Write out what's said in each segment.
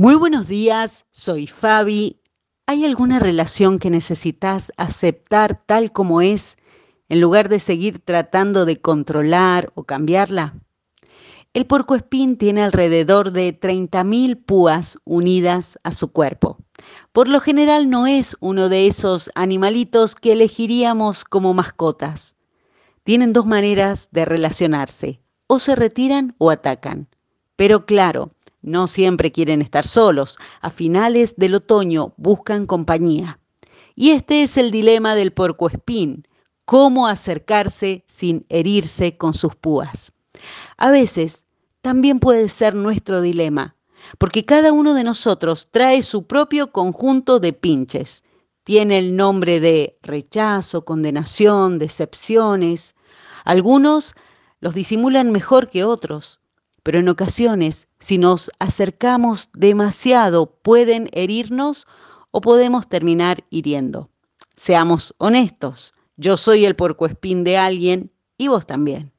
Muy buenos días, soy Fabi. ¿Hay alguna relación que necesitas aceptar tal como es en lugar de seguir tratando de controlar o cambiarla? El puercoespín tiene alrededor de 30.000 púas unidas a su cuerpo. Por lo general no es uno de esos animalitos que elegiríamos como mascotas. Tienen dos maneras de relacionarse, o se retiran o atacan. Pero claro, no siempre quieren estar solos. A finales del otoño buscan compañía. Y este es el dilema del puercoespín, cómo acercarse sin herirse con sus púas. A veces también puede ser nuestro dilema, porque cada uno de nosotros trae su propio conjunto de pinches. Tiene el nombre de rechazo, condenación, decepciones. Algunos los disimulan mejor que otros pero en ocasiones, si nos acercamos demasiado, pueden herirnos o podemos terminar hiriendo. Seamos honestos, yo soy el puercoespín de alguien y vos también.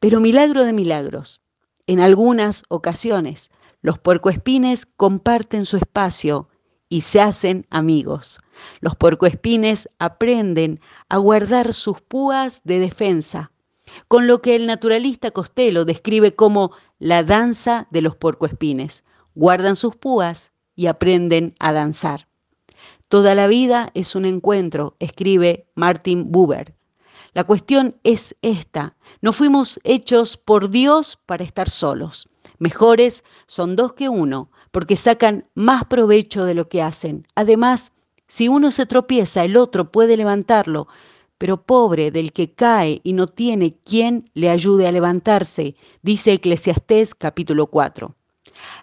Pero milagro de milagros, en algunas ocasiones los puercoespines comparten su espacio y se hacen amigos. Los puercoespines aprenden a guardar sus púas de defensa, con lo que el naturalista Costello describe como la danza de los puercoespines. Guardan sus púas y aprenden a danzar. Toda la vida es un encuentro, escribe Martin Buber. La cuestión es esta. No fuimos hechos por Dios para estar solos. Mejores son dos que uno, porque sacan más provecho de lo que hacen. Además, si uno se tropieza, el otro puede levantarlo, pero pobre del que cae y no tiene quien le ayude a levantarse, dice Eclesiastés capítulo 4.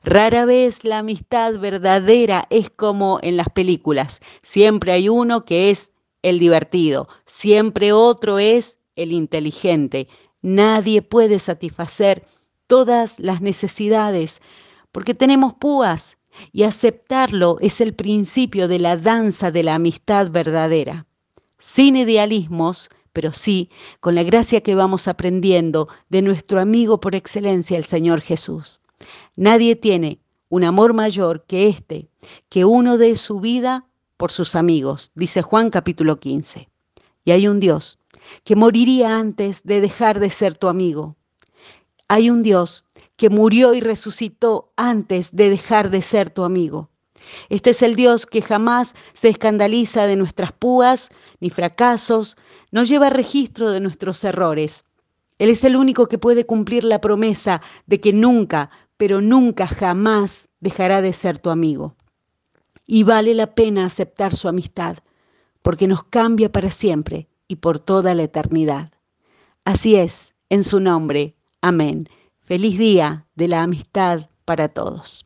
Rara vez la amistad verdadera es como en las películas. Siempre hay uno que es el divertido, siempre otro es el inteligente. Nadie puede satisfacer todas las necesidades porque tenemos púas y aceptarlo es el principio de la danza de la amistad verdadera sin idealismos, pero sí con la gracia que vamos aprendiendo de nuestro amigo por excelencia, el Señor Jesús. Nadie tiene un amor mayor que este, que uno dé su vida por sus amigos, dice Juan capítulo 15. Y hay un Dios que moriría antes de dejar de ser tu amigo. Hay un Dios que murió y resucitó antes de dejar de ser tu amigo. Este es el Dios que jamás se escandaliza de nuestras púas ni fracasos, no lleva registro de nuestros errores. Él es el único que puede cumplir la promesa de que nunca, pero nunca jamás dejará de ser tu amigo. Y vale la pena aceptar su amistad, porque nos cambia para siempre y por toda la eternidad. Así es, en su nombre. Amén. Feliz día de la amistad para todos.